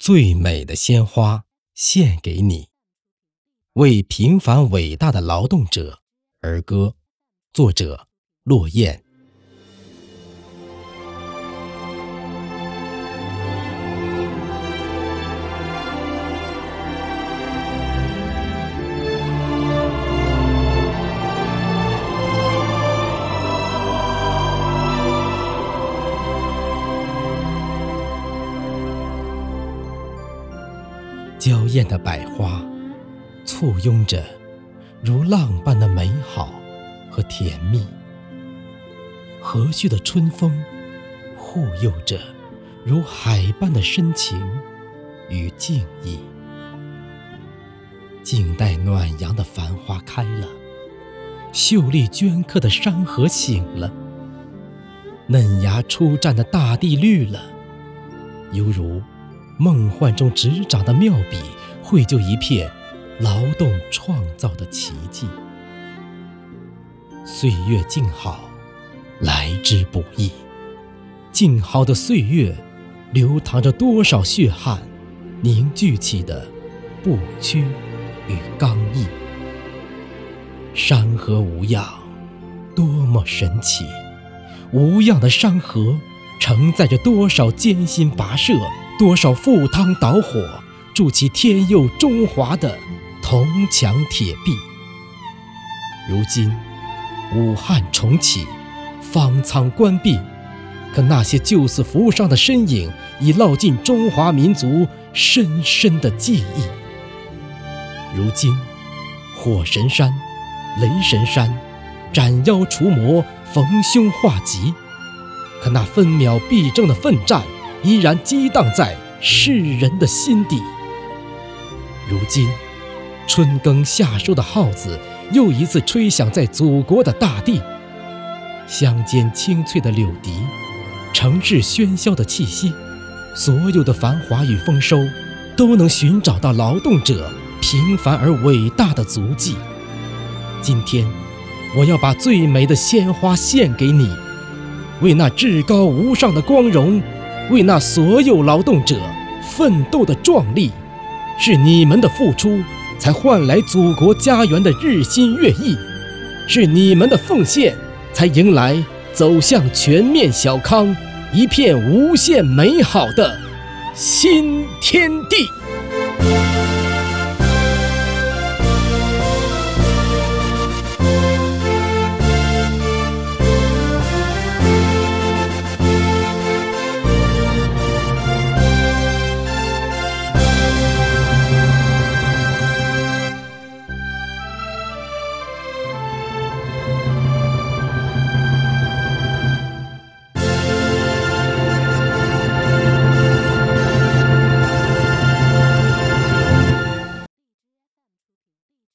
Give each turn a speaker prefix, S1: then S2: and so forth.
S1: 最美的鲜花献给你，为平凡伟大的劳动者而歌。作者：落雁。娇艳的百花，簇拥着如浪般的美好和甜蜜；和煦的春风，护佑着如海般的深情与敬意。静待暖阳的繁花开了，秀丽镌刻的山河醒了，嫩芽初绽的大地绿了，犹如。梦幻中执掌的妙笔，绘就一片劳动创造的奇迹。岁月静好，来之不易。静好的岁月，流淌着多少血汗，凝聚起的不屈与刚毅。山河无恙，多么神奇！无恙的山河，承载着多少艰辛跋涉。多少赴汤蹈火筑起天佑中华的铜墙铁壁，如今武汉重启，方舱关闭，可那些救死扶伤的身影已烙进中华民族深深的记忆。如今火神山、雷神山斩妖除魔、逢凶化吉，可那分秒必争的奋战。依然激荡在世人的心底。如今，春耕夏收的号子又一次吹响在祖国的大地。乡间清脆的柳笛，城市喧嚣的气息，所有的繁华与丰收，都能寻找到劳动者平凡而伟大的足迹。今天，我要把最美的鲜花献给你，为那至高无上的光荣。为那所有劳动者奋斗的壮丽，是你们的付出，才换来祖国家园的日新月异；是你们的奉献，才迎来走向全面小康、一片无限美好的新天地。